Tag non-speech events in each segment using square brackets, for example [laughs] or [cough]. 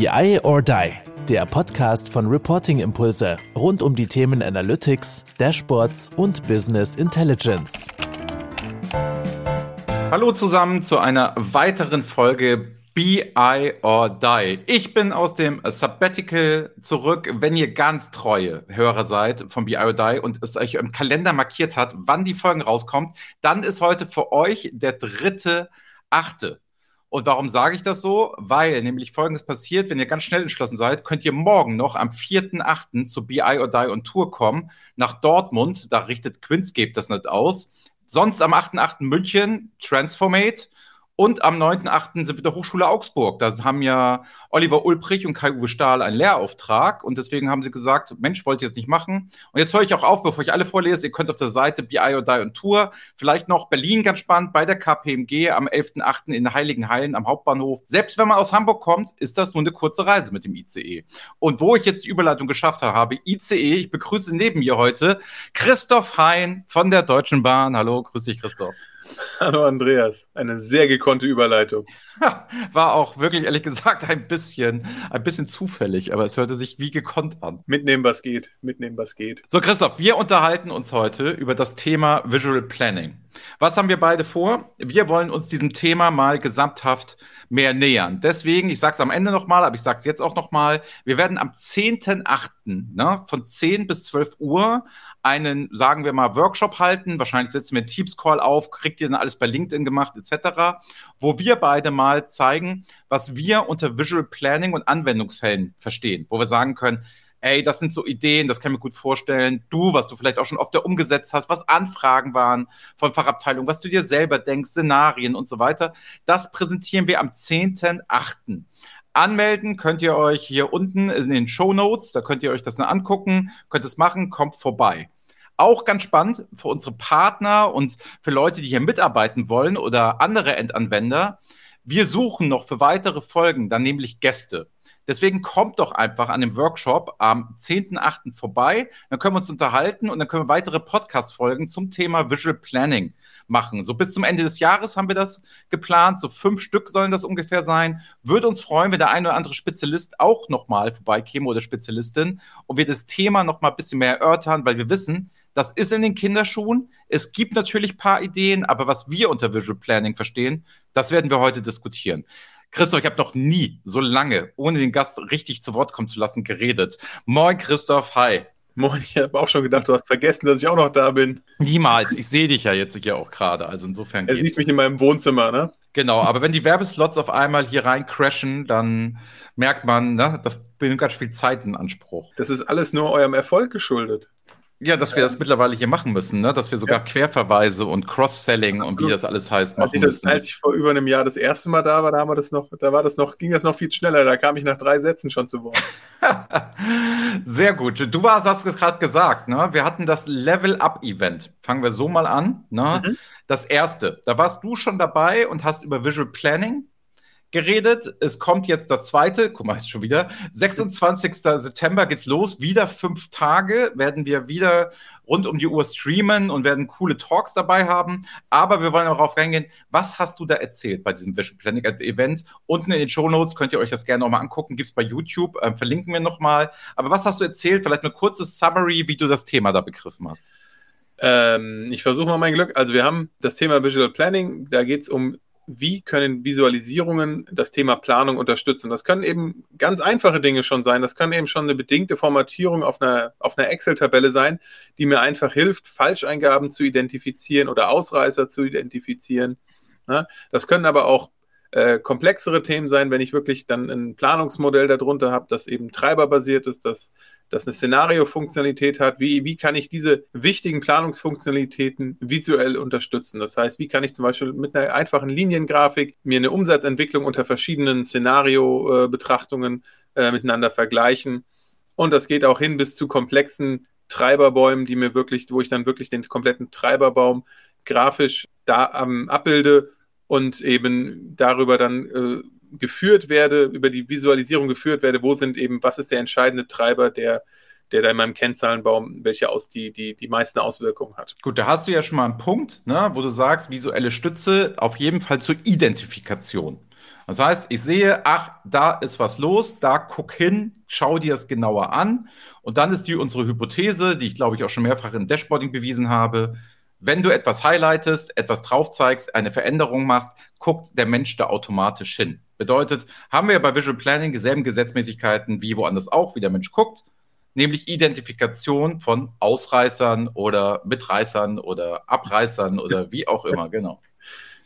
BI or Die, der Podcast von Reporting Impulse rund um die Themen Analytics, Dashboards und Business Intelligence. Hallo zusammen zu einer weiteren Folge BI or Die. Ich bin aus dem Sabbatical zurück, wenn ihr ganz treue Hörer seid von BI or Die und es euch im Kalender markiert hat, wann die Folgen rauskommt, dann ist heute für euch der dritte, achte. Und warum sage ich das so? Weil nämlich Folgendes passiert, wenn ihr ganz schnell entschlossen seid, könnt ihr morgen noch am 4.8. zu BI or Die on Tour kommen, nach Dortmund, da richtet Quinscape das nicht aus. Sonst am 8.8. München, Transformate. Und am 9.8. sind wir der Hochschule Augsburg. Da haben ja Oliver Ulbrich und Kai-Uwe Stahl einen Lehrauftrag. Und deswegen haben sie gesagt, Mensch, wollt ihr es nicht machen? Und jetzt höre ich auch auf, bevor ich alle vorlese. Ihr könnt auf der Seite BI or Die und Tour, vielleicht noch Berlin ganz spannend, bei der KPMG am 11.8. in Heiligenhain am Hauptbahnhof. Selbst wenn man aus Hamburg kommt, ist das nur eine kurze Reise mit dem ICE. Und wo ich jetzt die Überleitung geschafft habe, ICE, ich begrüße neben mir heute Christoph Hein von der Deutschen Bahn. Hallo, grüß dich, Christoph. [laughs] Hallo Andreas, eine sehr gekonnte Überleitung. [laughs] War auch wirklich ehrlich gesagt ein bisschen, ein bisschen zufällig, aber es hörte sich wie gekonnt an. Mitnehmen, was geht, mitnehmen, was geht. So, Christoph, wir unterhalten uns heute über das Thema Visual Planning. Was haben wir beide vor? Wir wollen uns diesem Thema mal gesamthaft mehr nähern. Deswegen, ich sage es am Ende nochmal, aber ich sage es jetzt auch nochmal, wir werden am 10.8. Ne, von 10 bis 12 Uhr einen, sagen wir mal, Workshop halten. Wahrscheinlich setzen wir einen Teams-Call auf, kriegt ihr dann alles bei LinkedIn gemacht, etc., wo wir beide mal zeigen, was wir unter Visual Planning und Anwendungsfällen verstehen, wo wir sagen können, ey, das sind so Ideen, das kann ich mir gut vorstellen. Du, was du vielleicht auch schon oft umgesetzt hast, was Anfragen waren von Fachabteilungen, was du dir selber denkst, Szenarien und so weiter. Das präsentieren wir am 10.8. Anmelden könnt ihr euch hier unten in den Show Notes, da könnt ihr euch das dann angucken, könnt es machen, kommt vorbei. Auch ganz spannend für unsere Partner und für Leute, die hier mitarbeiten wollen oder andere Endanwender. Wir suchen noch für weitere Folgen dann nämlich Gäste. Deswegen kommt doch einfach an dem Workshop am 10.8. vorbei. Dann können wir uns unterhalten und dann können wir weitere Podcast-Folgen zum Thema Visual Planning machen. So bis zum Ende des Jahres haben wir das geplant. So fünf Stück sollen das ungefähr sein. Würde uns freuen, wenn der ein oder andere Spezialist auch nochmal vorbeikäme oder Spezialistin und wir das Thema nochmal ein bisschen mehr erörtern, weil wir wissen, das ist in den Kinderschuhen. Es gibt natürlich ein paar Ideen, aber was wir unter Visual Planning verstehen, das werden wir heute diskutieren. Christoph, ich habe noch nie so lange, ohne den Gast richtig zu Wort kommen zu lassen, geredet. Moin, Christoph, hi. Moin, ich habe auch schon gedacht, du hast vergessen, dass ich auch noch da bin. Niemals. Ich sehe dich ja jetzt hier auch gerade. Also insofern. Er sieht mich in meinem Wohnzimmer, ne? Genau, aber wenn die Werbeslots auf einmal hier rein crashen, dann merkt man, ne, das nimmt ganz viel Zeit in Anspruch. Das ist alles nur eurem Erfolg geschuldet. Ja, dass wir das mittlerweile hier machen müssen, ne? dass wir sogar ja. Querverweise und Cross-Selling und wie das alles heißt machen als müssen. Als ich vor über einem Jahr das erste Mal da war, da haben wir das noch, da war das noch, ging das noch viel schneller. Da kam ich nach drei Sätzen schon zu Wort. [laughs] Sehr gut. Du warst, hast es gerade gesagt, ne? Wir hatten das Level-Up-Event. Fangen wir so mal an. Ne? Mhm. Das erste. Da warst du schon dabei und hast über Visual Planning geredet. Es kommt jetzt das zweite, guck mal, ist schon wieder. 26. September geht's los. Wieder fünf Tage werden wir wieder rund um die Uhr streamen und werden coole Talks dabei haben. Aber wir wollen darauf reingehen, was hast du da erzählt bei diesem Vision Planning Event? Unten in den Show Notes könnt ihr euch das gerne nochmal angucken. Gibt's bei YouTube, äh, verlinken wir nochmal. Aber was hast du erzählt? Vielleicht eine kurze Summary, wie du das Thema da begriffen hast. Ähm, ich versuche mal mein Glück. Also wir haben das Thema Visual Planning. Da geht es um wie können Visualisierungen das Thema Planung unterstützen? Das können eben ganz einfache Dinge schon sein. Das kann eben schon eine bedingte Formatierung auf einer, auf einer Excel-Tabelle sein, die mir einfach hilft, Falscheingaben zu identifizieren oder Ausreißer zu identifizieren. Das können aber auch äh, komplexere Themen sein, wenn ich wirklich dann ein Planungsmodell darunter habe, das eben treiberbasiert ist, das das eine Szenario-Funktionalität hat. Wie, wie kann ich diese wichtigen Planungsfunktionalitäten visuell unterstützen? Das heißt, wie kann ich zum Beispiel mit einer einfachen Liniengrafik mir eine Umsatzentwicklung unter verschiedenen Szenario-Betrachtungen äh, miteinander vergleichen? Und das geht auch hin bis zu komplexen Treiberbäumen, die mir wirklich, wo ich dann wirklich den kompletten Treiberbaum grafisch da ähm, abbilde und eben darüber dann äh, geführt werde, über die Visualisierung geführt werde, wo sind eben, was ist der entscheidende Treiber, der, der da in meinem Kennzahlenbaum, welche aus die, die, die meisten Auswirkungen hat. Gut, da hast du ja schon mal einen Punkt, ne, wo du sagst, visuelle Stütze auf jeden Fall zur Identifikation. Das heißt, ich sehe, ach, da ist was los, da guck hin, schau dir das genauer an. Und dann ist die unsere Hypothese, die ich glaube ich auch schon mehrfach im Dashboarding bewiesen habe. Wenn du etwas highlightest, etwas drauf zeigst, eine Veränderung machst, guckt der Mensch da automatisch hin. Bedeutet, haben wir bei Visual Planning dieselben Gesetzmäßigkeiten wie woanders auch, wie der Mensch guckt, nämlich Identifikation von Ausreißern oder Mitreißern oder Abreißern oder wie auch immer, genau.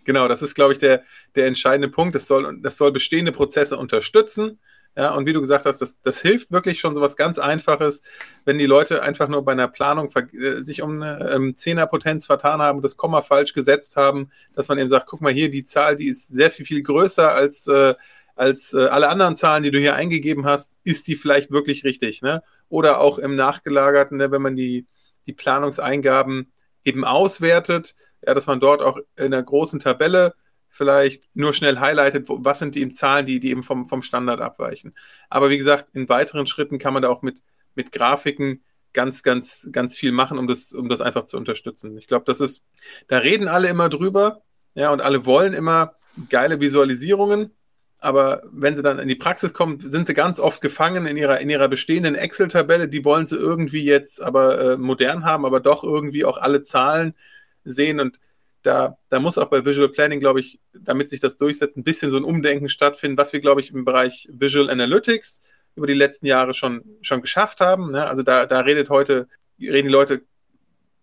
Genau, das ist, glaube ich, der, der entscheidende Punkt. Das soll, das soll bestehende Prozesse unterstützen. Ja, und wie du gesagt hast, das, das hilft wirklich schon so was ganz Einfaches, wenn die Leute einfach nur bei einer Planung äh, sich um eine ähm, Zehnerpotenz vertan haben, das Komma falsch gesetzt haben, dass man eben sagt, guck mal hier, die Zahl, die ist sehr viel, viel größer als, äh, als äh, alle anderen Zahlen, die du hier eingegeben hast, ist die vielleicht wirklich richtig, ne? Oder auch im Nachgelagerten, ne, wenn man die, die Planungseingaben eben auswertet, ja, dass man dort auch in einer großen Tabelle vielleicht nur schnell highlightet, was sind die Zahlen, die, die eben vom, vom Standard abweichen. Aber wie gesagt, in weiteren Schritten kann man da auch mit, mit Grafiken ganz, ganz, ganz viel machen, um das, um das einfach zu unterstützen. Ich glaube, das ist, da reden alle immer drüber, ja, und alle wollen immer geile Visualisierungen, aber wenn sie dann in die Praxis kommen, sind sie ganz oft gefangen in ihrer, in ihrer bestehenden Excel-Tabelle. Die wollen sie irgendwie jetzt aber äh, modern haben, aber doch irgendwie auch alle Zahlen sehen. Und da, da muss auch bei Visual Planning, glaube ich, damit sich das durchsetzt, ein bisschen so ein Umdenken stattfinden, was wir, glaube ich, im Bereich Visual Analytics über die letzten Jahre schon, schon geschafft haben. Ne? Also da, da redet heute, reden die Leute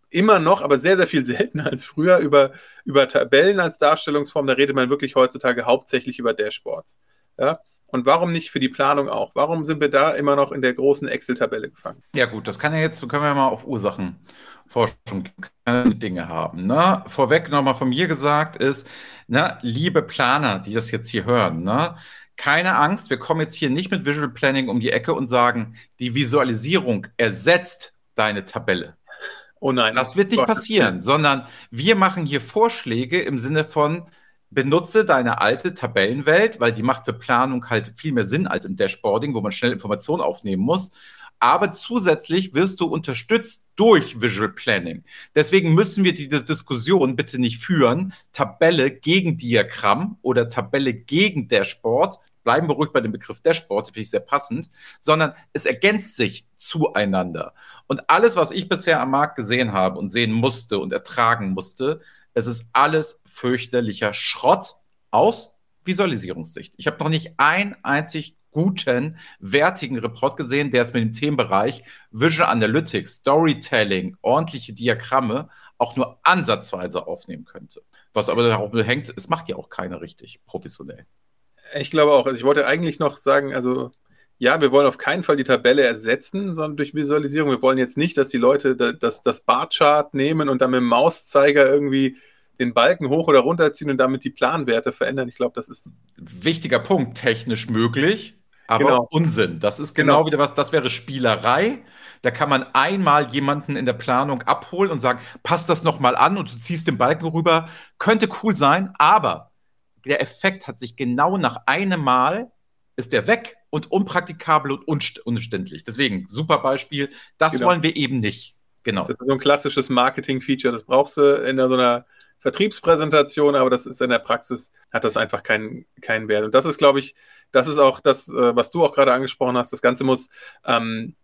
immer noch, aber sehr, sehr viel [laughs] seltener als früher über, über Tabellen als Darstellungsform. Da redet man wirklich heutzutage hauptsächlich über Dashboards. Ja? Und warum nicht für die Planung auch? Warum sind wir da immer noch in der großen Excel-Tabelle gefangen? Ja, gut, das kann ja jetzt, können wir mal auf Ursachenforschung Dinge haben. Ne? Vorweg nochmal von mir gesagt ist, ne, liebe Planer, die das jetzt hier hören, ne, keine Angst, wir kommen jetzt hier nicht mit Visual Planning um die Ecke und sagen, die Visualisierung ersetzt deine Tabelle. Oh nein. Das wird nicht passieren, sondern wir machen hier Vorschläge im Sinne von, benutze deine alte Tabellenwelt, weil die macht für Planung halt viel mehr Sinn als im Dashboarding, wo man schnell Informationen aufnehmen muss. Aber zusätzlich wirst du unterstützt durch Visual Planning. Deswegen müssen wir diese Diskussion bitte nicht führen, Tabelle gegen Diagramm oder Tabelle gegen Dashboard. Bleiben wir ruhig bei dem Begriff Dashboard, finde ich sehr passend, sondern es ergänzt sich zueinander. Und alles, was ich bisher am Markt gesehen habe und sehen musste und ertragen musste, es ist alles fürchterlicher Schrott aus Visualisierungssicht. Ich habe noch nicht einen einzig guten, wertigen Report gesehen, der es mit dem Themenbereich Visual Analytics, Storytelling, ordentliche Diagramme auch nur ansatzweise aufnehmen könnte. Was aber darauf hängt, es macht ja auch keiner richtig professionell. Ich glaube auch. Also ich wollte eigentlich noch sagen, also ja, wir wollen auf keinen Fall die Tabelle ersetzen, sondern durch Visualisierung. Wir wollen jetzt nicht, dass die Leute das, das Barchart nehmen und dann mit dem Mauszeiger irgendwie den Balken hoch oder runter ziehen und damit die Planwerte verändern. Ich glaube, das ist. Wichtiger Punkt, technisch möglich, aber genau. Unsinn. Das ist genau, genau wieder was, das wäre Spielerei. Da kann man einmal jemanden in der Planung abholen und sagen, passt das nochmal an und du ziehst den Balken rüber. Könnte cool sein, aber der Effekt hat sich genau nach einem Mal ist der weg und unpraktikabel und unständlich. Deswegen, super Beispiel. Das genau. wollen wir eben nicht. Genau. Das ist so ein klassisches Marketing-Feature. Das brauchst du in so einer Vertriebspräsentation, aber das ist in der Praxis, hat das einfach keinen, keinen Wert. Und das ist, glaube ich, das ist auch das, äh, was du auch gerade angesprochen hast. Das Ganze muss ähm,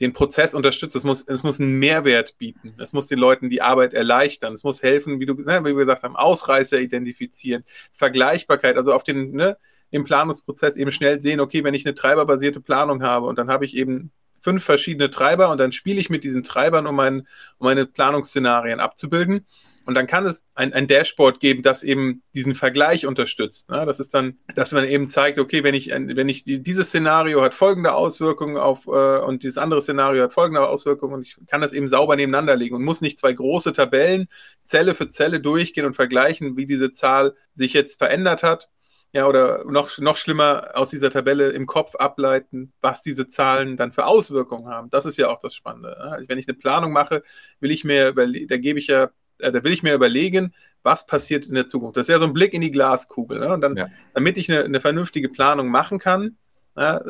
den Prozess unterstützen. Es muss, es muss einen Mehrwert bieten. Es muss den Leuten die Arbeit erleichtern. Es muss helfen, wie du ne, wie wir gesagt haben, Ausreißer identifizieren, Vergleichbarkeit, also auf den, ne, im Planungsprozess eben schnell sehen, okay, wenn ich eine treiberbasierte Planung habe und dann habe ich eben fünf verschiedene Treiber und dann spiele ich mit diesen Treibern, um, mein, um meine Planungsszenarien abzubilden. Und dann kann es ein, ein Dashboard geben, das eben diesen Vergleich unterstützt. Ne? Das ist dann, dass man eben zeigt, okay, wenn ich, wenn ich dieses Szenario hat folgende Auswirkungen auf äh, und dieses andere Szenario hat folgende Auswirkungen und ich kann das eben sauber nebeneinander legen und muss nicht zwei große Tabellen Zelle für Zelle durchgehen und vergleichen, wie diese Zahl sich jetzt verändert hat, ja, oder noch, noch schlimmer aus dieser Tabelle im Kopf ableiten, was diese Zahlen dann für Auswirkungen haben. Das ist ja auch das Spannende. Also wenn ich eine Planung mache, will ich mir, da gebe ich ja, äh, da will ich mir überlegen, was passiert in der Zukunft. Das ist ja so ein Blick in die Glaskugel. Ne? Und dann, ja. damit ich eine, eine, vernünftige Planung machen kann, ja,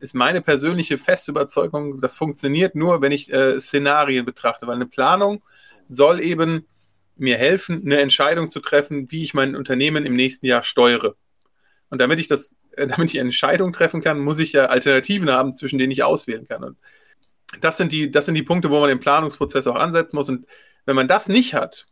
ist meine persönliche feste Überzeugung, das funktioniert nur, wenn ich äh, Szenarien betrachte, weil eine Planung soll eben mir helfen, eine Entscheidung zu treffen, wie ich mein Unternehmen im nächsten Jahr steuere. Und damit ich das, äh, damit ich eine Entscheidung treffen kann, muss ich ja Alternativen haben, zwischen denen ich auswählen kann. Und das sind die, das sind die Punkte, wo man den Planungsprozess auch ansetzen muss. Und wenn man das nicht hat,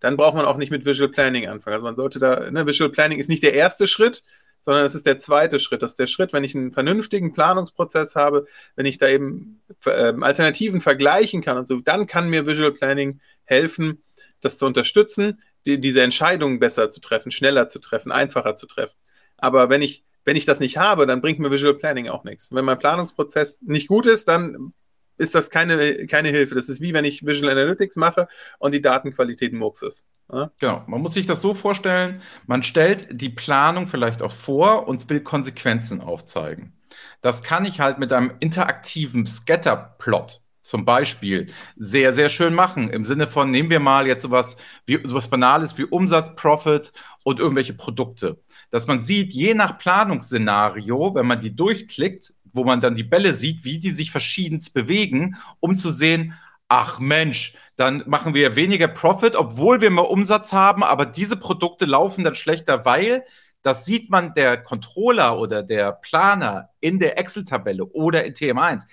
dann braucht man auch nicht mit Visual Planning anfangen. Also man sollte da, ne, Visual Planning ist nicht der erste Schritt, sondern es ist der zweite Schritt. Das ist der Schritt, wenn ich einen vernünftigen Planungsprozess habe, wenn ich da eben äh, Alternativen vergleichen kann und so, dann kann mir Visual Planning helfen, das zu unterstützen, die, diese Entscheidungen besser zu treffen, schneller zu treffen, einfacher zu treffen. Aber wenn ich, wenn ich das nicht habe, dann bringt mir Visual Planning auch nichts. Wenn mein Planungsprozess nicht gut ist, dann ist das keine, keine Hilfe. Das ist wie wenn ich Visual Analytics mache und die Datenqualität Murks ist. Ja? Genau, man muss sich das so vorstellen, man stellt die Planung vielleicht auch vor und will Konsequenzen aufzeigen. Das kann ich halt mit einem interaktiven Scatterplot zum Beispiel sehr, sehr schön machen. Im Sinne von, nehmen wir mal jetzt sowas, wie, sowas Banales wie Umsatz, Profit und irgendwelche Produkte. Dass man sieht, je nach Planungsszenario, wenn man die durchklickt, wo man dann die Bälle sieht, wie die sich verschiedenst bewegen, um zu sehen, ach Mensch, dann machen wir weniger Profit, obwohl wir mehr Umsatz haben, aber diese Produkte laufen dann schlechter, weil das sieht man der Controller oder der Planer in der Excel-Tabelle oder in TM1.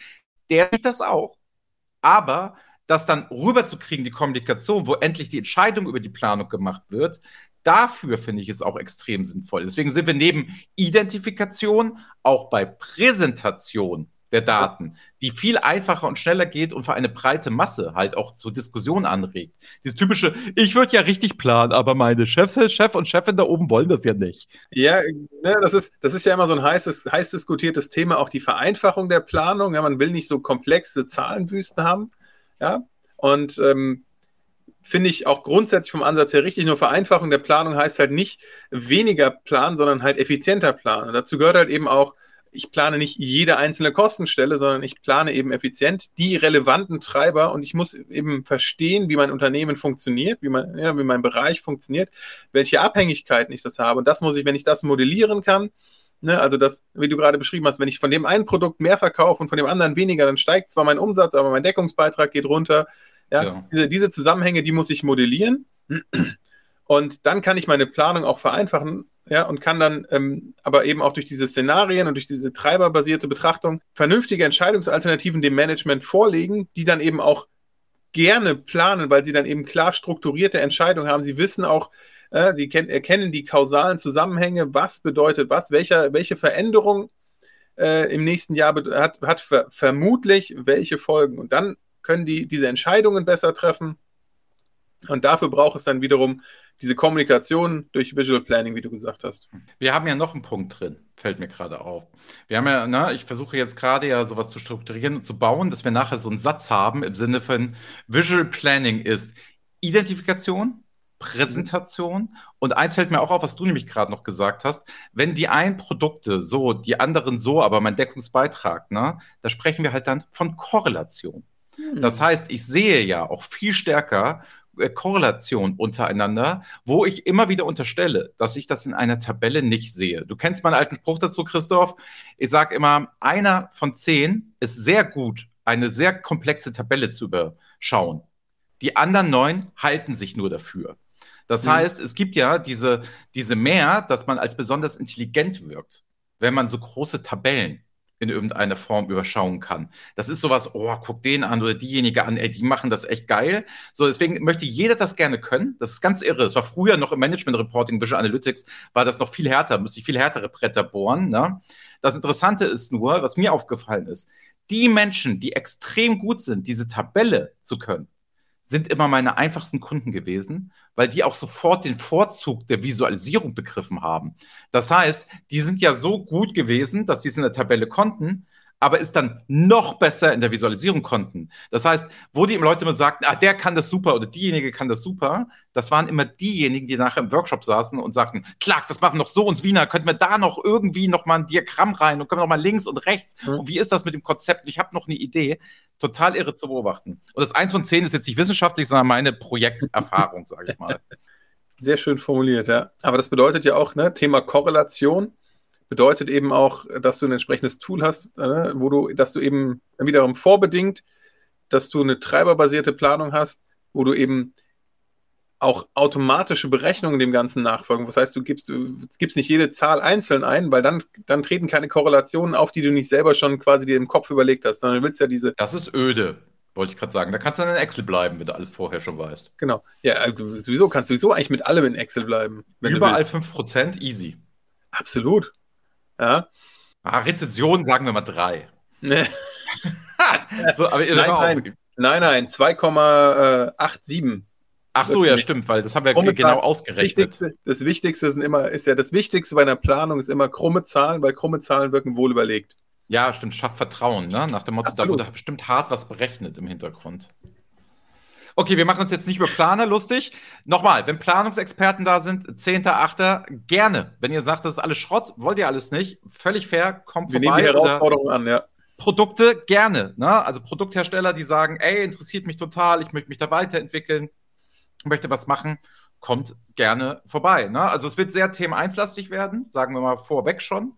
Der sieht das auch. Aber das dann rüberzukriegen, die Kommunikation, wo endlich die Entscheidung über die Planung gemacht wird, dafür finde ich es auch extrem sinnvoll. Deswegen sind wir neben Identifikation auch bei Präsentation der Daten, die viel einfacher und schneller geht und für eine breite Masse halt auch zur Diskussion anregt. Dieses typische, ich würde ja richtig planen, aber meine Chef, Chef und Chefin da oben wollen das ja nicht. Ja, ne, das, ist, das ist ja immer so ein heißes, heiß diskutiertes Thema, auch die Vereinfachung der Planung. Ja, man will nicht so komplexe Zahlenwüsten haben. Ja, und ähm, finde ich auch grundsätzlich vom Ansatz her richtig. Nur Vereinfachung der Planung heißt halt nicht weniger planen, sondern halt effizienter planen. Und dazu gehört halt eben auch, ich plane nicht jede einzelne Kostenstelle, sondern ich plane eben effizient die relevanten Treiber und ich muss eben verstehen, wie mein Unternehmen funktioniert, wie, mein, ja, wie mein Bereich funktioniert, welche Abhängigkeiten ich das habe. Und das muss ich, wenn ich das modellieren kann, ne, also das, wie du gerade beschrieben hast, wenn ich von dem einen Produkt mehr verkaufe und von dem anderen weniger, dann steigt zwar mein Umsatz, aber mein Deckungsbeitrag geht runter. Ja, ja. Diese, diese Zusammenhänge, die muss ich modellieren. Und dann kann ich meine Planung auch vereinfachen ja, und kann dann ähm, aber eben auch durch diese Szenarien und durch diese treiberbasierte Betrachtung vernünftige Entscheidungsalternativen dem Management vorlegen, die dann eben auch gerne planen, weil sie dann eben klar strukturierte Entscheidungen haben. Sie wissen auch, äh, sie erkennen die kausalen Zusammenhänge, was bedeutet was, welcher, welche Veränderung äh, im nächsten Jahr hat, hat ver vermutlich welche Folgen. Und dann können die diese Entscheidungen besser treffen. Und dafür braucht es dann wiederum diese Kommunikation durch Visual Planning, wie du gesagt hast. Wir haben ja noch einen Punkt drin, fällt mir gerade auf. Wir haben ja, na, ich versuche jetzt gerade ja sowas zu strukturieren und zu bauen, dass wir nachher so einen Satz haben im Sinne von Visual Planning ist Identifikation, Präsentation und eins fällt mir auch auf, was du nämlich gerade noch gesagt hast, wenn die einen Produkte so, die anderen so, aber mein Deckungsbeitrag, ne, da sprechen wir halt dann von Korrelation. Hm. Das heißt, ich sehe ja auch viel stärker, Korrelation untereinander, wo ich immer wieder unterstelle, dass ich das in einer Tabelle nicht sehe. Du kennst meinen alten Spruch dazu, Christoph. Ich sage immer, einer von zehn ist sehr gut, eine sehr komplexe Tabelle zu überschauen. Die anderen neun halten sich nur dafür. Das mhm. heißt, es gibt ja diese, diese mehr, dass man als besonders intelligent wirkt, wenn man so große Tabellen in irgendeiner Form überschauen kann. Das ist sowas, oh, guck den an oder diejenige an, ey, die machen das echt geil. So, deswegen möchte jeder das gerne können. Das ist ganz irre. Das war früher noch im Management Reporting, Visual Analytics, war das noch viel härter, müsste ich viel härtere Bretter bohren. Ne? Das Interessante ist nur, was mir aufgefallen ist, die Menschen, die extrem gut sind, diese Tabelle zu können, sind immer meine einfachsten Kunden gewesen, weil die auch sofort den Vorzug der Visualisierung begriffen haben. Das heißt, die sind ja so gut gewesen, dass sie es in der Tabelle konnten, aber es dann noch besser in der Visualisierung konnten. Das heißt, wo die Leute immer sagten, ah, der kann das super oder diejenige kann das super, das waren immer diejenigen, die nachher im Workshop saßen und sagten, klar, das machen noch so uns Wiener, könnten wir da noch irgendwie noch mal ein Diagramm rein und können wir noch mal links und rechts. Mhm. Und wie ist das mit dem Konzept? Ich habe noch eine Idee. Total irre zu beobachten. Und das eins von zehn ist jetzt nicht wissenschaftlich, sondern meine Projekterfahrung, sage ich mal. [laughs] Sehr schön formuliert, ja. Aber das bedeutet ja auch, ne, Thema Korrelation bedeutet eben auch, dass du ein entsprechendes Tool hast, äh, wo du, dass du eben wiederum vorbedingt, dass du eine treiberbasierte Planung hast, wo du eben auch automatische Berechnungen dem Ganzen nachfolgen. Das heißt, du gibst, du gibst nicht jede Zahl einzeln ein, weil dann, dann treten keine Korrelationen auf, die du nicht selber schon quasi dir im Kopf überlegt hast, sondern du willst ja diese. Das ist öde, wollte ich gerade sagen. Da kannst du dann in Excel bleiben, wenn du alles vorher schon weißt. Genau. Ja, äh, sowieso kannst du sowieso eigentlich mit allem in Excel bleiben. Überall 5% easy. Absolut. Ja. Ah, Rezension sagen wir mal drei. Nee. [laughs] so, aber nein, nein, nein, nein, 2,87. Ach so, ja, stimmt, weil das haben wir genau ausgerechnet. Das Wichtigste, das Wichtigste ist immer, ist ja das Wichtigste bei einer Planung ist immer krumme Zahlen, weil krumme Zahlen wirken wohl überlegt. Ja, stimmt, schafft Vertrauen, ne? Nach dem Motto, Absolut. da wurde bestimmt hart was berechnet im Hintergrund. Okay, wir machen uns jetzt nicht über Planer lustig. Nochmal, wenn Planungsexperten da sind, 10.8. gerne. Wenn ihr sagt, das ist alles Schrott, wollt ihr alles nicht, völlig fair, kommt wir vorbei. Wir nehmen die Herausforderung an, ja. Produkte gerne. Ne? Also Produkthersteller, die sagen, ey, interessiert mich total, ich möchte mich da weiterentwickeln möchte was machen, kommt gerne vorbei. Ne? Also es wird sehr 1 werden, sagen wir mal vorweg schon.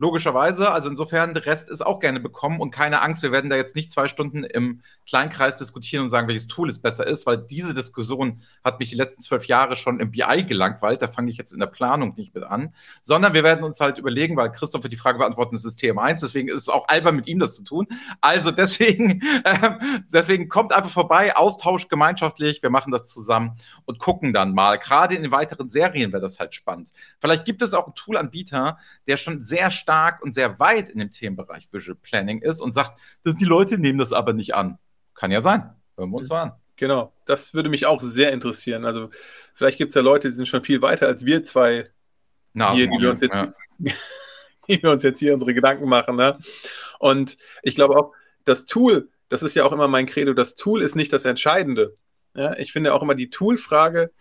Logischerweise, also insofern, der Rest ist auch gerne bekommen und keine Angst, wir werden da jetzt nicht zwei Stunden im Kleinkreis diskutieren und sagen, welches Tool es besser ist, weil diese Diskussion hat mich die letzten zwölf Jahre schon im BI gelangweilt, da fange ich jetzt in der Planung nicht mit an, sondern wir werden uns halt überlegen, weil Christoph wird die Frage beantworten, das ist Thema 1, deswegen ist es auch albern mit ihm das zu tun. Also deswegen, [laughs] äh, deswegen kommt einfach vorbei, Austausch gemeinschaftlich, wir machen das zusammen und gucken dann mal. Gerade in den weiteren Serien wäre das halt spannend. Vielleicht gibt es auch einen Toolanbieter, der schon sehr stark stark und sehr weit in dem Themenbereich Visual Planning ist und sagt, dass die Leute nehmen das aber nicht an. Kann ja sein. Hören wir uns mal an. Genau, das würde mich auch sehr interessieren. Also vielleicht gibt es ja Leute, die sind schon viel weiter als wir zwei Na, hier, die wir, uns jetzt, ja. [laughs] die wir uns jetzt hier unsere Gedanken machen. Ne? Und ich glaube auch, das Tool, das ist ja auch immer mein Credo, das Tool ist nicht das Entscheidende. Ja, ich finde auch immer die Tool-Frage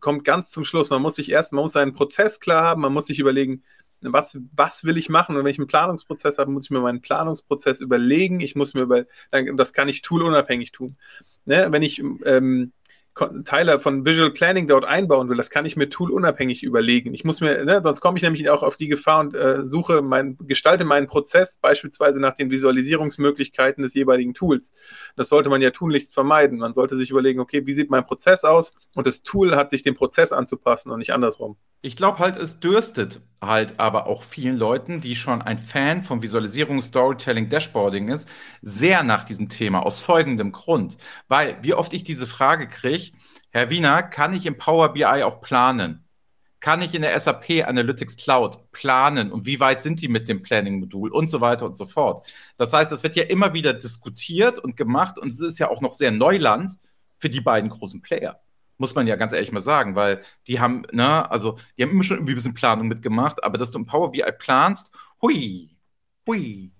kommt ganz zum Schluss. Man muss sich erst, man muss seinen Prozess klar haben, man muss sich überlegen, was, was will ich machen? Und wenn ich einen Planungsprozess habe, muss ich mir meinen Planungsprozess überlegen. Ich muss mir über, das kann ich toolunabhängig tun. Ne? Wenn ich ähm, Teile von Visual Planning dort einbauen will, das kann ich mir toolunabhängig überlegen. Ich muss mir, ne, sonst komme ich nämlich auch auf die Gefahr und äh, suche mein, gestalte meinen Prozess beispielsweise nach den Visualisierungsmöglichkeiten des jeweiligen Tools. Das sollte man ja tunlichst vermeiden. Man sollte sich überlegen, okay, wie sieht mein Prozess aus? Und das Tool hat sich dem Prozess anzupassen und nicht andersrum. Ich glaube halt, es dürstet halt aber auch vielen Leuten, die schon ein Fan von Visualisierung, Storytelling, Dashboarding ist, sehr nach diesem Thema aus folgendem Grund. Weil, wie oft ich diese Frage kriege, Herr Wiener, kann ich im Power BI auch planen? Kann ich in der SAP Analytics Cloud planen und wie weit sind die mit dem Planning-Modul und so weiter und so fort? Das heißt, es wird ja immer wieder diskutiert und gemacht und es ist ja auch noch sehr Neuland für die beiden großen Player muss man ja ganz ehrlich mal sagen, weil die haben, ne, also die haben immer schon irgendwie ein bisschen Planung mitgemacht, aber dass du im Power BI planst, hui, hui.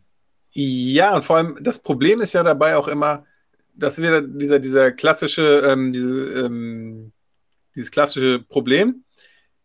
Ja, und vor allem das Problem ist ja dabei auch immer, dass wir dieser, dieser klassische, ähm, diese, ähm, dieses klassische Problem,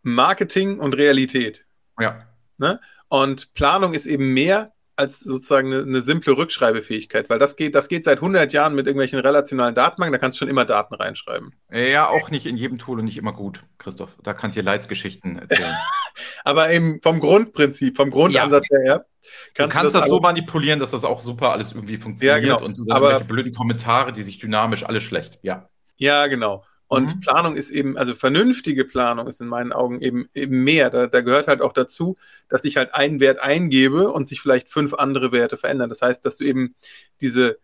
Marketing und Realität. Ja. Ne? Und Planung ist eben mehr als sozusagen eine, eine, simple Rückschreibefähigkeit, weil das geht, das geht seit 100 Jahren mit irgendwelchen relationalen Datenbanken, da kannst du schon immer Daten reinschreiben. Ja, auch nicht in jedem Tool und nicht immer gut, Christoph. Da kann ich dir Leidsgeschichten erzählen. [laughs] Aber eben vom Grundprinzip, vom Grundansatz ja. her. Kannst du kannst du das, das so manipulieren, dass das auch super alles irgendwie funktioniert ja, genau. und Aber, irgendwelche blöden Kommentare, die sich dynamisch, alles schlecht, ja. Ja, genau. Und mhm. Planung ist eben, also vernünftige Planung ist in meinen Augen eben, eben mehr. Da, da, gehört halt auch dazu, dass ich halt einen Wert eingebe und sich vielleicht fünf andere Werte verändern. Das heißt, dass du eben diese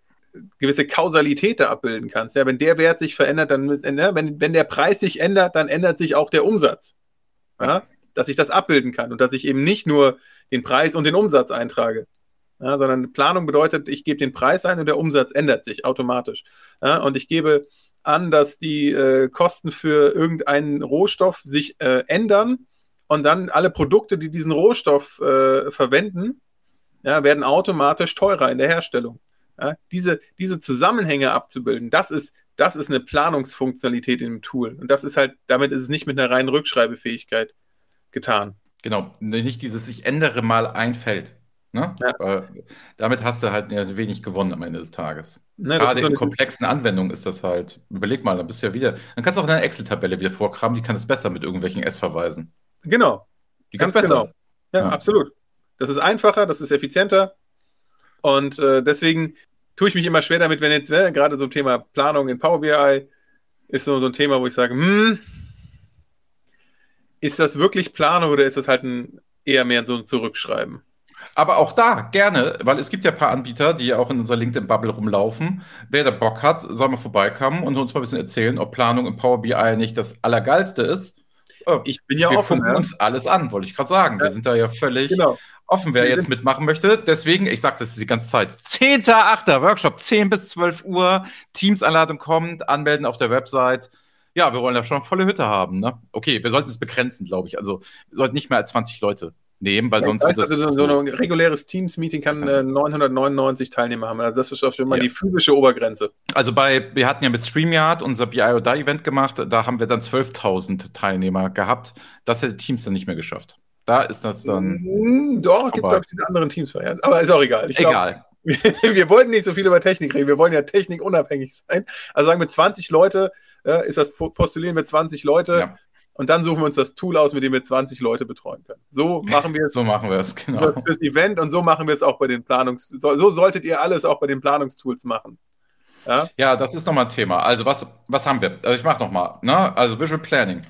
gewisse Kausalität da abbilden kannst. Ja, wenn der Wert sich verändert, dann ja, wenn, wenn der Preis sich ändert, dann ändert sich auch der Umsatz. Ja? Dass ich das abbilden kann und dass ich eben nicht nur den Preis und den Umsatz eintrage. Ja, sondern Planung bedeutet, ich gebe den Preis ein und der Umsatz ändert sich automatisch. Ja, und ich gebe an, dass die äh, Kosten für irgendeinen Rohstoff sich äh, ändern und dann alle Produkte, die diesen Rohstoff äh, verwenden, ja, werden automatisch teurer in der Herstellung. Ja, diese, diese Zusammenhänge abzubilden, das ist, das ist eine Planungsfunktionalität im Tool. Und das ist halt, damit ist es nicht mit einer reinen Rückschreibefähigkeit getan. Genau, nicht dieses, ich ändere mal ein Feld. Ne? Ja. damit hast du halt wenig gewonnen am Ende des Tages. Ne, Gerade in komplexen Anwendungen ist das halt, überleg mal, dann bist du ja wieder, dann kannst du auch eine Excel-Tabelle wieder vorkramen, die kann es besser mit irgendwelchen S-Verweisen. Genau. Die kann es besser. Genau. Ja, ja, absolut. Das ist einfacher, das ist effizienter und äh, deswegen tue ich mich immer schwer damit, wenn jetzt äh, gerade so ein Thema Planung in Power BI, ist so, so ein Thema, wo ich sage, hm, ist das wirklich Planung oder ist das halt ein, eher mehr so ein Zurückschreiben? Aber auch da gerne, weil es gibt ja ein paar Anbieter, die ja auch in unserer LinkedIn-Bubble rumlaufen. Wer da Bock hat, soll mal vorbeikommen und uns mal ein bisschen erzählen, ob Planung im Power BI nicht das Allergeilste ist. Äh, ich bin ja wir offen. Wir uns alles an, wollte ich gerade sagen. Ja. Wir sind da ja völlig genau. offen, wer jetzt mitmachen möchte. Deswegen, ich sage das die ganze Zeit. 10.8. Workshop, 10 bis 12 Uhr. Teams-Anladung kommt, anmelden auf der Website. Ja, wir wollen da schon volle Hütte haben. Ne? Okay, wir sollten es begrenzen, glaube ich. Also, wir sollten nicht mehr als 20 Leute nehmen, weil ja, sonst wird das. Also so ein reguläres Teams-Meeting kann äh, 999 Teilnehmer haben. Also das ist auf jeden Fall ja. die physische Obergrenze. Also bei, wir hatten ja mit StreamYard unser BIODA-Event gemacht, da haben wir dann 12.000 Teilnehmer gehabt. Das hätte Teams dann nicht mehr geschafft. Da ist das dann. Mm, doch, es gibt, glaube ich, diese anderen Teams varianten. Aber ist auch egal. Ich egal. Glaub, [laughs] wir wollten nicht so viel über Technik reden. Wir wollen ja technikunabhängig sein. Also sagen wir 20 Leute, äh, ist das postulieren wir 20 Leute. Ja und dann suchen wir uns das Tool aus, mit dem wir 20 Leute betreuen können. So machen wir es. [laughs] so machen wir es, genau. Fürs Event und so machen wir es auch bei den Planungs... So, so solltet ihr alles auch bei den Planungstools machen. Ja, ja das ist nochmal ein Thema. Also was, was haben wir? Also ich mache nochmal. Ne? Also Visual Planning.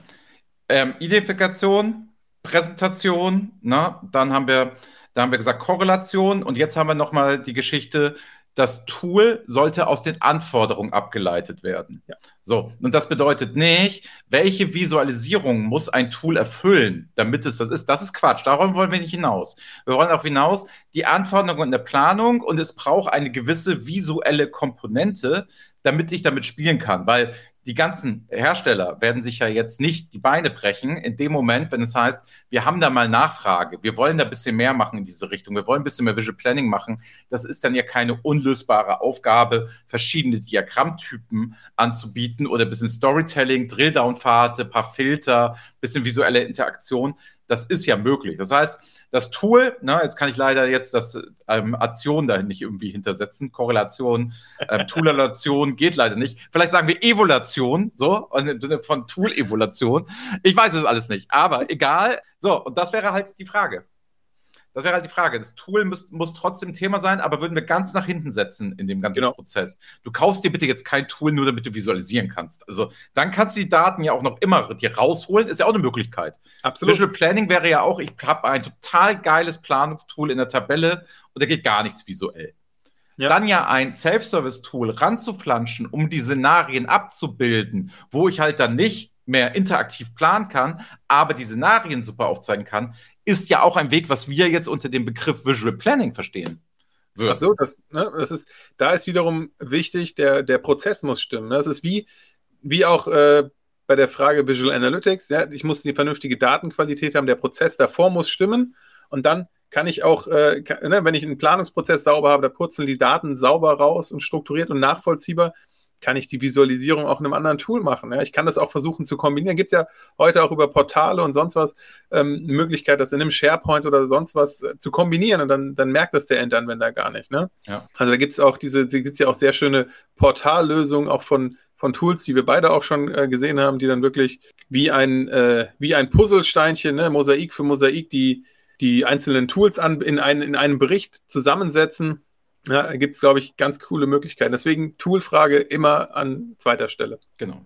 Ähm, Identifikation, Präsentation, ne? dann haben wir, da haben wir gesagt Korrelation und jetzt haben wir nochmal die Geschichte das Tool sollte aus den Anforderungen abgeleitet werden. Ja. So, und das bedeutet nicht, welche Visualisierung muss ein Tool erfüllen, damit es das ist. Das ist Quatsch. Darum wollen wir nicht hinaus. Wir wollen auch hinaus die Anforderungen in der Planung und es braucht eine gewisse visuelle Komponente, damit ich damit spielen kann. Weil die ganzen Hersteller werden sich ja jetzt nicht die Beine brechen in dem Moment, wenn es heißt, wir haben da mal Nachfrage, wir wollen da ein bisschen mehr machen in diese Richtung, wir wollen ein bisschen mehr Visual Planning machen. Das ist dann ja keine unlösbare Aufgabe, verschiedene Diagrammtypen anzubieten oder ein bisschen Storytelling, Drilldown-Pfade, paar Filter, bisschen visuelle Interaktion. Das ist ja möglich. Das heißt, das Tool, ne, jetzt kann ich leider jetzt das ähm, Addition da nicht irgendwie hintersetzen, Korrelation, [laughs] ähm, Toolation geht leider nicht. Vielleicht sagen wir Evolution, so, im Sinne von Tool-Evolution. Ich weiß es alles nicht, aber egal. So, und das wäre halt die Frage. Das wäre halt die Frage. Das Tool muss, muss trotzdem Thema sein, aber würden wir ganz nach hinten setzen in dem ganzen genau. Prozess. Du kaufst dir bitte jetzt kein Tool, nur damit du visualisieren kannst. Also dann kannst du die Daten ja auch noch immer dir rausholen, ist ja auch eine Möglichkeit. Absolut. Visual Planning wäre ja auch, ich habe ein total geiles Planungstool in der Tabelle und da geht gar nichts visuell. Ja. Dann ja ein Self-Service-Tool ranzuflanschen, um die Szenarien abzubilden, wo ich halt dann nicht mehr interaktiv planen kann, aber die Szenarien super aufzeigen kann, ist ja auch ein Weg, was wir jetzt unter dem Begriff Visual Planning verstehen. Wird. Ach das, ne, das ist, da ist wiederum wichtig, der, der Prozess muss stimmen. Ne? Das ist wie, wie auch äh, bei der Frage Visual Analytics. Ja? Ich muss eine vernünftige Datenqualität haben, der Prozess davor muss stimmen und dann kann ich auch, äh, kann, ne, wenn ich einen Planungsprozess sauber habe, da purzeln die Daten sauber raus und strukturiert und nachvollziehbar kann ich die Visualisierung auch in einem anderen Tool machen. Ja? Ich kann das auch versuchen zu kombinieren. Gibt es ja heute auch über Portale und sonst was ähm, Möglichkeit, das in einem SharePoint oder sonst was äh, zu kombinieren und dann, dann merkt das der Endanwender gar nicht. Ne? Ja. Also da gibt es auch diese, gibt ja auch sehr schöne Portallösungen auch von von Tools, die wir beide auch schon äh, gesehen haben, die dann wirklich wie ein, äh, wie ein Puzzlesteinchen, ne, Mosaik für Mosaik, die, die einzelnen Tools an, in, ein, in einem Bericht zusammensetzen ja, da gibt es, glaube ich, ganz coole Möglichkeiten. Deswegen Toolfrage immer an zweiter Stelle. Genau.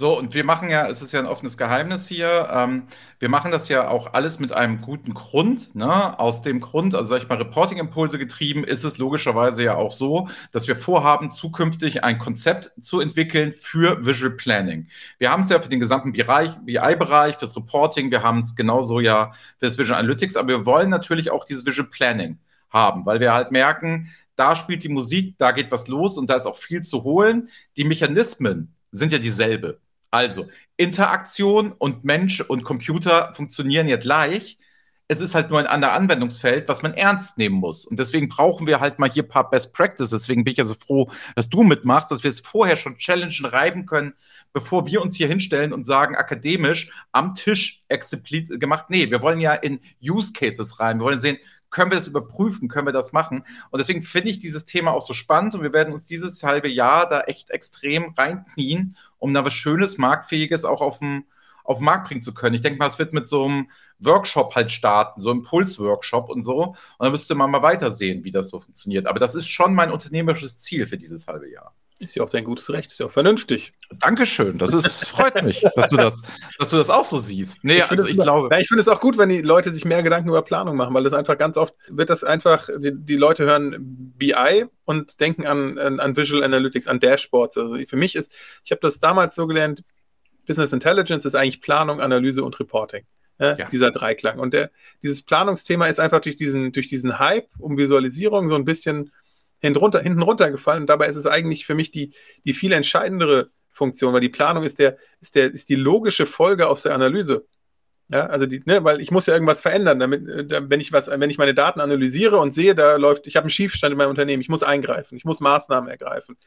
So, und wir machen ja, es ist ja ein offenes Geheimnis hier, ähm, wir machen das ja auch alles mit einem guten Grund. Ne? Aus dem Grund, also sag ich mal, Reporting-Impulse getrieben, ist es logischerweise ja auch so, dass wir vorhaben, zukünftig ein Konzept zu entwickeln für Visual Planning. Wir haben es ja für den gesamten BI-Bereich, fürs Reporting, wir haben es genauso ja für das Visual Analytics, aber wir wollen natürlich auch dieses Visual Planning haben, weil wir halt merken, da spielt die Musik, da geht was los und da ist auch viel zu holen. Die Mechanismen sind ja dieselbe. Also Interaktion und Mensch und Computer funktionieren ja gleich. Es ist halt nur ein anderer Anwendungsfeld, was man ernst nehmen muss. Und deswegen brauchen wir halt mal hier ein paar Best Practices. Deswegen bin ich ja so froh, dass du mitmachst, dass wir es vorher schon challengen, reiben können, bevor wir uns hier hinstellen und sagen, akademisch am Tisch explizit gemacht. Nee, wir wollen ja in Use Cases rein. Wir wollen sehen, können wir das überprüfen, können wir das machen. Und deswegen finde ich dieses Thema auch so spannend und wir werden uns dieses halbe Jahr da echt extrem reinknien, um da was Schönes, Marktfähiges auch auf dem, auf den Markt bringen zu können. Ich denke mal, es wird mit so einem Workshop halt starten, so einem Impulsworkshop und so. Und dann müsste man mal weitersehen, wie das so funktioniert. Aber das ist schon mein unternehmerisches Ziel für dieses halbe Jahr. Ist ja auch dein gutes Recht, ist ja auch vernünftig. Dankeschön, das ist, freut mich, dass du das, dass du das auch so siehst. Nee, ich also ich glaube. Ja, ich finde es auch gut, wenn die Leute sich mehr Gedanken über Planung machen, weil das einfach ganz oft wird das einfach, die, die Leute hören BI und denken an, an, an, Visual Analytics, an Dashboards. Also für mich ist, ich habe das damals so gelernt, Business Intelligence ist eigentlich Planung, Analyse und Reporting. Ja, ja. Dieser Dreiklang. Und der, dieses Planungsthema ist einfach durch diesen, durch diesen Hype um Visualisierung so ein bisschen hinten, hinten runtergefallen. Und dabei ist es eigentlich für mich die, die viel entscheidendere Funktion, weil die Planung ist, der, ist, der, ist die logische Folge aus der Analyse. Ja, also die, ne, weil ich muss ja irgendwas verändern, damit, äh, wenn ich was, wenn ich meine Daten analysiere und sehe, da läuft, ich habe einen Schiefstand in meinem Unternehmen, ich muss eingreifen, ich muss Maßnahmen ergreifen,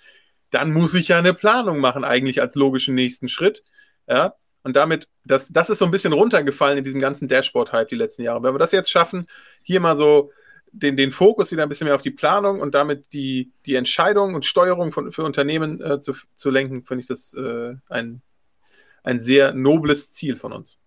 dann muss ich ja eine Planung machen, eigentlich als logischen nächsten Schritt. Ja, und damit, das, das ist so ein bisschen runtergefallen in diesem ganzen Dashboard-Hype die letzten Jahre. Wenn wir das jetzt schaffen, hier mal so den, den Fokus wieder ein bisschen mehr auf die Planung und damit die, die Entscheidung und Steuerung von, für Unternehmen äh, zu, zu lenken, finde ich das äh, ein, ein sehr nobles Ziel von uns.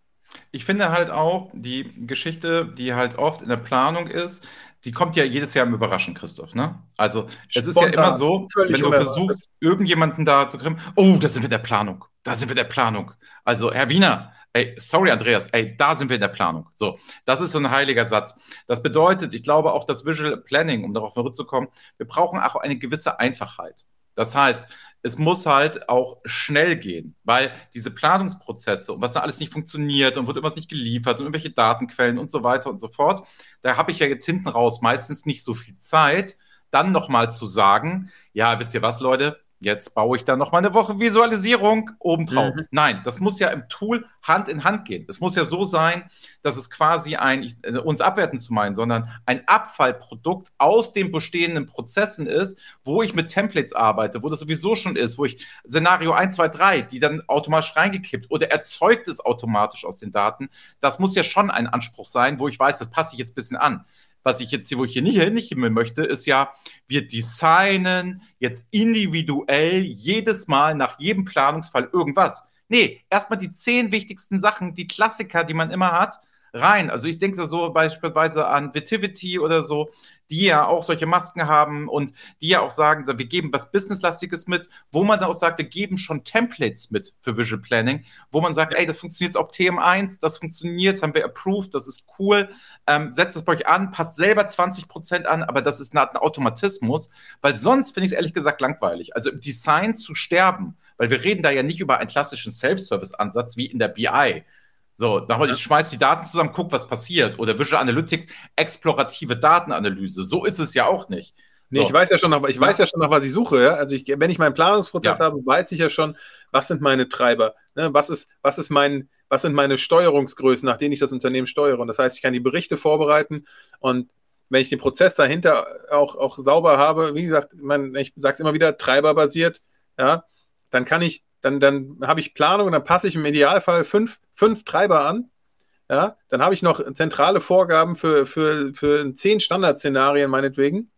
Ich finde halt auch, die Geschichte, die halt oft in der Planung ist, die kommt ja jedes Jahr im Überraschen, Christoph. Ne? Also es Spontan, ist ja immer so, wenn du versuchst, irgendjemanden da zu kriegen, oh, da sind wir in der Planung, da sind wir der Planung. Also Herr Wiener, Ey, sorry, Andreas, ey, da sind wir in der Planung. So, das ist so ein heiliger Satz. Das bedeutet, ich glaube auch das Visual Planning, um darauf zurückzukommen, wir brauchen auch eine gewisse Einfachheit. Das heißt, es muss halt auch schnell gehen, weil diese Planungsprozesse und was da alles nicht funktioniert und wird irgendwas nicht geliefert und irgendwelche Datenquellen und so weiter und so fort, da habe ich ja jetzt hinten raus meistens nicht so viel Zeit, dann nochmal zu sagen, ja, wisst ihr was, Leute, Jetzt baue ich da noch mal eine Woche Visualisierung obendrauf. Mhm. Nein, das muss ja im Tool Hand in Hand gehen. Es muss ja so sein, dass es quasi ein, ich, äh, uns abwerten zu meinen, sondern ein Abfallprodukt aus den bestehenden Prozessen ist, wo ich mit Templates arbeite, wo das sowieso schon ist, wo ich Szenario 1, 2, 3, die dann automatisch reingekippt oder erzeugt es automatisch aus den Daten. Das muss ja schon ein Anspruch sein, wo ich weiß, das passe ich jetzt ein bisschen an was ich jetzt hier, wo ich hier nicht, nicht hin möchte, ist ja, wir designen jetzt individuell jedes Mal nach jedem Planungsfall irgendwas. Nee, erstmal die zehn wichtigsten Sachen, die Klassiker, die man immer hat, rein. Also ich denke so beispielsweise an Vitivity oder so, die ja auch solche Masken haben und die ja auch sagen, wir geben was Businesslastiges mit, wo man dann auch sagt, wir geben schon Templates mit für Visual Planning, wo man sagt, ey, das funktioniert auf TM1, das funktioniert, das haben wir approved, das ist cool, ähm, setzt es bei euch an, passt selber 20 Prozent an, aber das ist ein Automatismus, weil sonst finde ich es ehrlich gesagt langweilig. Also im Design zu sterben, weil wir reden da ja nicht über einen klassischen Self-Service-Ansatz wie in der BI, so, ja. ich schmeiß die Daten zusammen, guck, was passiert. Oder Visual Analytics, explorative Datenanalyse. So ist es ja auch nicht. Nee, so. ich weiß ja schon noch, ich weiß ja schon noch, was ich suche. Ja? Also ich, wenn ich meinen Planungsprozess ja. habe, weiß ich ja schon, was sind meine Treiber, ne? was ist, was ist mein, was sind meine Steuerungsgrößen, nach denen ich das Unternehmen steuere. Und das heißt, ich kann die Berichte vorbereiten und wenn ich den Prozess dahinter auch, auch sauber habe, wie gesagt, man, ich sage es immer wieder, treiberbasiert, ja, dann kann ich dann, dann habe ich Planung und dann passe ich im Idealfall fünf, fünf Treiber an. Ja, dann habe ich noch zentrale Vorgaben für, für, für zehn Standardszenarien meinetwegen.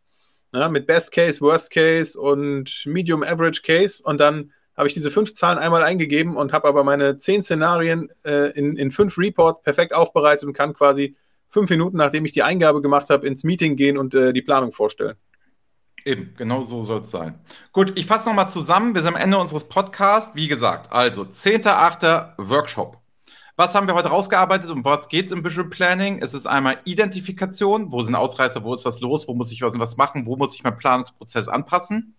Ja, mit Best Case, Worst Case und Medium Average Case. Und dann habe ich diese fünf Zahlen einmal eingegeben und habe aber meine zehn Szenarien äh, in, in fünf Reports perfekt aufbereitet und kann quasi fünf Minuten, nachdem ich die Eingabe gemacht habe, ins Meeting gehen und äh, die Planung vorstellen. Eben, genau so soll es sein. Gut, ich fasse nochmal zusammen. Wir sind am Ende unseres Podcasts. Wie gesagt, also 10.8. Workshop. Was haben wir heute rausgearbeitet und was geht es im Visual Planning? Es ist einmal Identifikation, wo sind Ausreißer, wo ist was los, wo muss ich was machen, wo muss ich meinen Planungsprozess anpassen.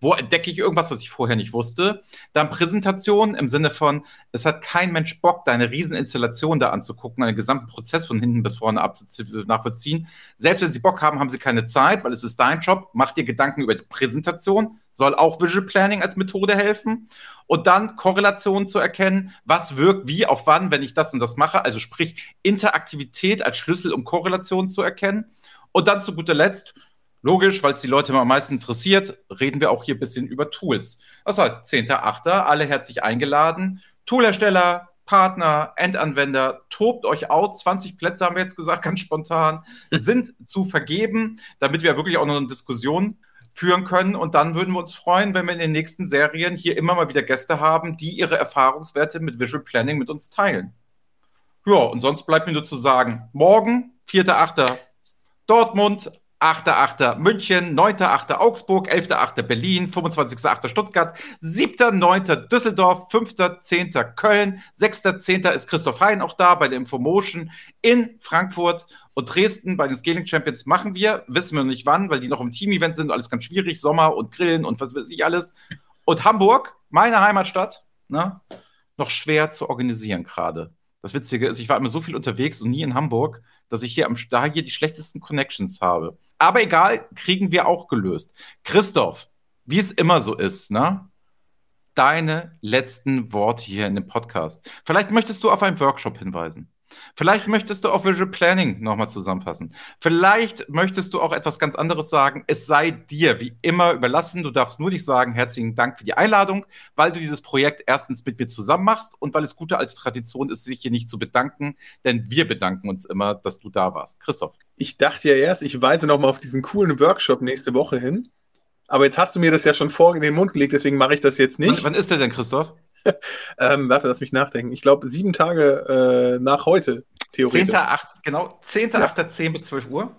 Wo entdecke ich irgendwas, was ich vorher nicht wusste? Dann Präsentation im Sinne von, es hat kein Mensch Bock, deine Rieseninstallation da anzugucken, einen gesamten Prozess von hinten bis vorne nachvollziehen. Selbst wenn sie Bock haben, haben sie keine Zeit, weil es ist dein Job. Mach dir Gedanken über die Präsentation, soll auch Visual Planning als Methode helfen. Und dann Korrelation zu erkennen, was wirkt wie, auf wann, wenn ich das und das mache. Also sprich Interaktivität als Schlüssel, um Korrelation zu erkennen. Und dann zu guter Letzt Logisch, weil es die Leute am meisten interessiert, reden wir auch hier ein bisschen über Tools. Das heißt, 10.8., alle herzlich eingeladen. Toolhersteller, Partner, Endanwender, tobt euch aus. 20 Plätze haben wir jetzt gesagt, [laughs] ganz spontan, sind zu vergeben, damit wir wirklich auch noch eine Diskussion führen können. Und dann würden wir uns freuen, wenn wir in den nächsten Serien hier immer mal wieder Gäste haben, die ihre Erfahrungswerte mit Visual Planning mit uns teilen. Ja, und sonst bleibt mir nur zu sagen, morgen, 4.8. Dortmund, 8.8. München, 9.8. Augsburg, 11.8. Berlin, 25.8. Stuttgart, 7.9. Düsseldorf, 5.10. Köln, 6.10. ist Christoph Hein auch da bei der Infomotion in Frankfurt und Dresden bei den Scaling Champions machen wir, wissen wir noch nicht wann, weil die noch im Team-Event sind, alles ganz schwierig, Sommer und Grillen und was weiß ich alles. Und Hamburg, meine Heimatstadt, ne, noch schwer zu organisieren gerade. Das Witzige ist, ich war immer so viel unterwegs und nie in Hamburg, dass ich hier am da hier die schlechtesten Connections habe. Aber egal, kriegen wir auch gelöst. Christoph, wie es immer so ist, ne? Deine letzten Worte hier in dem Podcast. Vielleicht möchtest du auf einen Workshop hinweisen. Vielleicht möchtest du auch Visual Planning nochmal zusammenfassen. Vielleicht möchtest du auch etwas ganz anderes sagen. Es sei dir wie immer überlassen. Du darfst nur nicht sagen, herzlichen Dank für die Einladung, weil du dieses Projekt erstens mit mir zusammen machst und weil es gute alte Tradition ist, sich hier nicht zu bedanken, denn wir bedanken uns immer, dass du da warst. Christoph. Ich dachte ja erst, ich weise nochmal auf diesen coolen Workshop nächste Woche hin. Aber jetzt hast du mir das ja schon vor in den Mund gelegt, deswegen mache ich das jetzt nicht. Wann, wann ist der denn, Christoph? [laughs] ähm, warte, lass mich nachdenken. Ich glaube, sieben Tage äh, nach heute, theoretisch. 10.8., genau, 10.8. Ja. 10 bis 12 Uhr.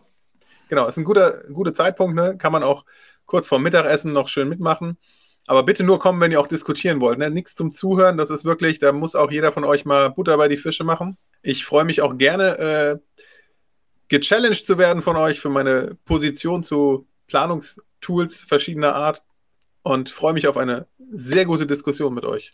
Genau, ist ein guter, guter Zeitpunkt, ne? Kann man auch kurz vorm Mittagessen noch schön mitmachen. Aber bitte nur kommen, wenn ihr auch diskutieren wollt. Ne? Nichts zum Zuhören, das ist wirklich, da muss auch jeder von euch mal Butter bei die Fische machen. Ich freue mich auch gerne, äh, gechallenged zu werden von euch für meine Position zu Planungstools verschiedener Art und freue mich auf eine sehr gute Diskussion mit euch.